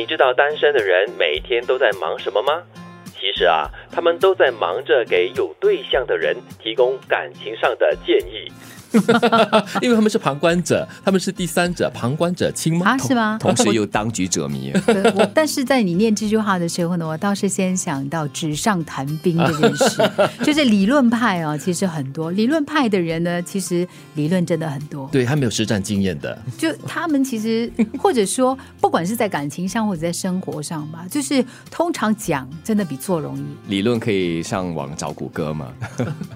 你知道单身的人每天都在忙什么吗？其实啊，他们都在忙着给有对象的人提供感情上的建议。因为他们是旁观者，他们是第三者，旁观者清吗？啊，是吗？同时又当局者迷。对我，但是在你念这句话的时候呢，我倒是先想到纸上谈兵这件事，就是理论派啊，其实很多理论派的人呢，其实理论真的很多。对他没有实战经验的，就他们其实或者说，不管是在感情上或者在生活上吧，就是通常讲真的比做容易。理论可以上网找谷歌嘛，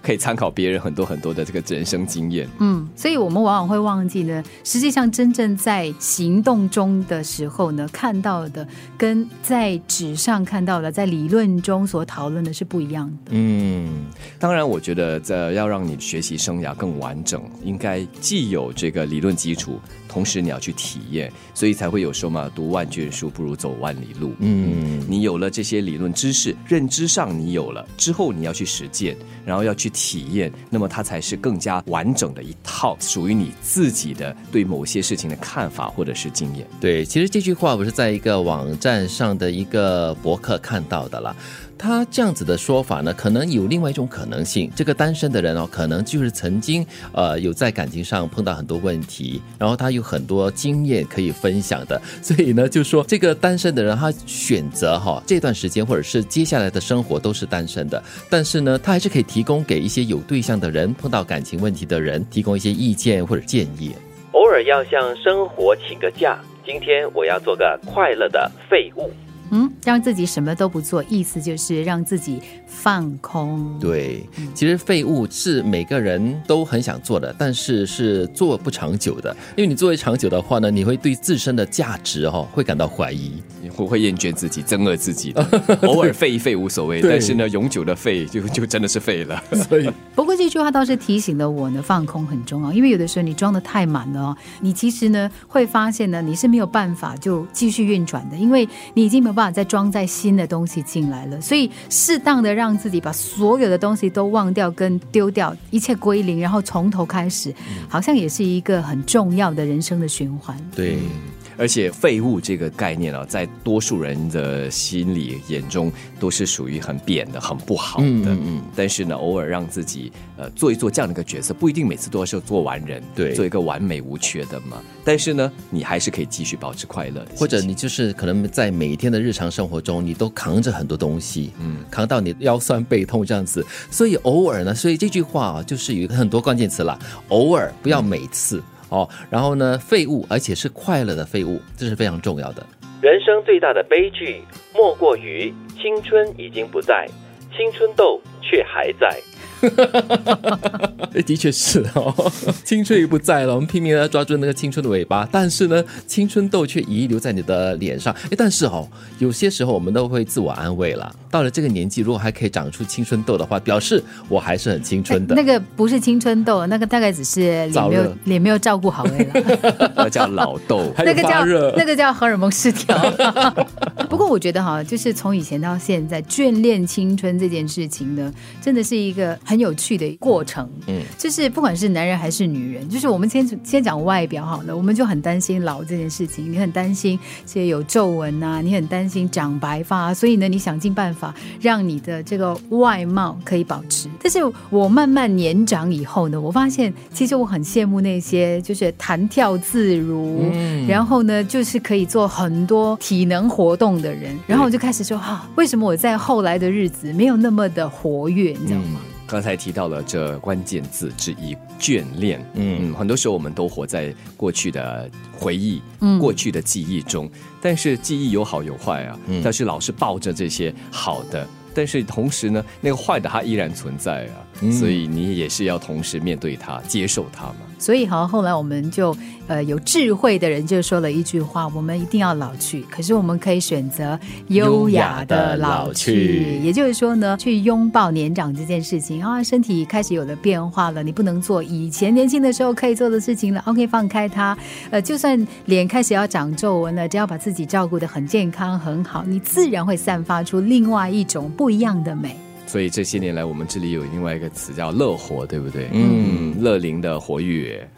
可以参考别人很多很多的这个人生经验。嗯，所以我们往往会忘记呢，实际上真正在行动中的时候呢，看到的跟在纸上看到的，在理论中所讨论的是不一样的。嗯，当然，我觉得在要让你学习生涯更完整，应该既有这个理论基础。同时你要去体验，所以才会有说嘛，读万卷书不如走万里路。嗯，你有了这些理论知识，认知上你有了之后，你要去实践，然后要去体验，那么它才是更加完整的一套属于你自己的对某些事情的看法或者是经验。对，其实这句话我是在一个网站上的一个博客看到的了。他这样子的说法呢，可能有另外一种可能性。这个单身的人哦，可能就是曾经呃有在感情上碰到很多问题，然后他有很多经验可以分享的。所以呢，就说这个单身的人，他选择哈这段时间或者是接下来的生活都是单身的，但是呢，他还是可以提供给一些有对象的人、碰到感情问题的人提供一些意见或者建议。偶尔要向生活请个假，今天我要做个快乐的废物。嗯，让自己什么都不做，意思就是让自己放空。对，其实废物是每个人都很想做的，但是是做不长久的。因为你作为长久的话呢，你会对自身的价值哈会感到怀疑，会会厌倦自己，憎恶自己的。偶尔废一废无所谓，但是呢，永久的废就就真的是废了。所以，不过这句话倒是提醒了我呢，放空很重要。因为有的时候你装的太满了哦，你其实呢会发现呢你是没有办法就继续运转的，因为你已经没有办法再装载新的东西进来了。所以，适当的让自己把所有的东西都忘掉跟丢掉，一切归零，然后从头开始，好像也是一个很重要的人生的循环。对。而且废物这个概念啊，在多数人的心里眼中都是属于很扁的、很不好的。嗯嗯。但是呢，偶尔让自己呃做一做这样的一个角色，不一定每次都要是做完人，对，做一个完美无缺的嘛。但是呢，你还是可以继续保持快乐。或者你就是可能在每一天的日常生活中，你都扛着很多东西，嗯，扛到你腰酸背痛这样子。所以偶尔呢，所以这句话啊，就是有一个很多关键词了，偶尔不要每次。哦，然后呢？废物，而且是快乐的废物，这是非常重要的。人生最大的悲剧，莫过于青春已经不在，青春痘却还在。的确是哦，青春已不在了，我们拼命的抓住那个青春的尾巴，但是呢，青春痘却遗留在你的脸上。哎，但是哦，有些时候我们都会自我安慰了。到了这个年纪，如果还可以长出青春痘的话，表示我还是很青春的。那个不是青春痘，那个大概只是脸没有脸没 有照顾好而已。那叫老痘，那个叫那个叫荷尔蒙失调。不过我觉得哈，就是从以前到现在，眷恋青春这件事情呢，真的是一个很。很有趣的过程，嗯，就是不管是男人还是女人，就是我们先先讲外表好了，我们就很担心老这件事情，你很担心这些有皱纹啊，你很担心长白发，所以呢，你想尽办法让你的这个外貌可以保持。但是我慢慢年长以后呢，我发现其实我很羡慕那些就是弹跳自如，然后呢，就是可以做很多体能活动的人，然后我就开始说哈，为什么我在后来的日子没有那么的活跃，你知道吗？刚才提到了这关键字之一——眷恋。嗯，很多时候我们都活在过去的回忆、过去的记忆中，但是记忆有好有坏啊。但是老是抱着这些好的，但是同时呢，那个坏的它依然存在啊。所以你也是要同时面对它，接受它嘛。所以好，后来我们就呃有智慧的人就说了一句话：我们一定要老去，可是我们可以选择优雅的老去。也就是说呢，去拥抱年长这件事情啊，身体开始有了变化了，你不能做以前年轻的时候可以做的事情了。OK，放开它。呃，就算脸开始要长皱纹了，只要把自己照顾的很健康很好，你自然会散发出另外一种不一样的美。所以这些年来，我们这里有另外一个词叫“乐活”，对不对？嗯，乐龄的活跃。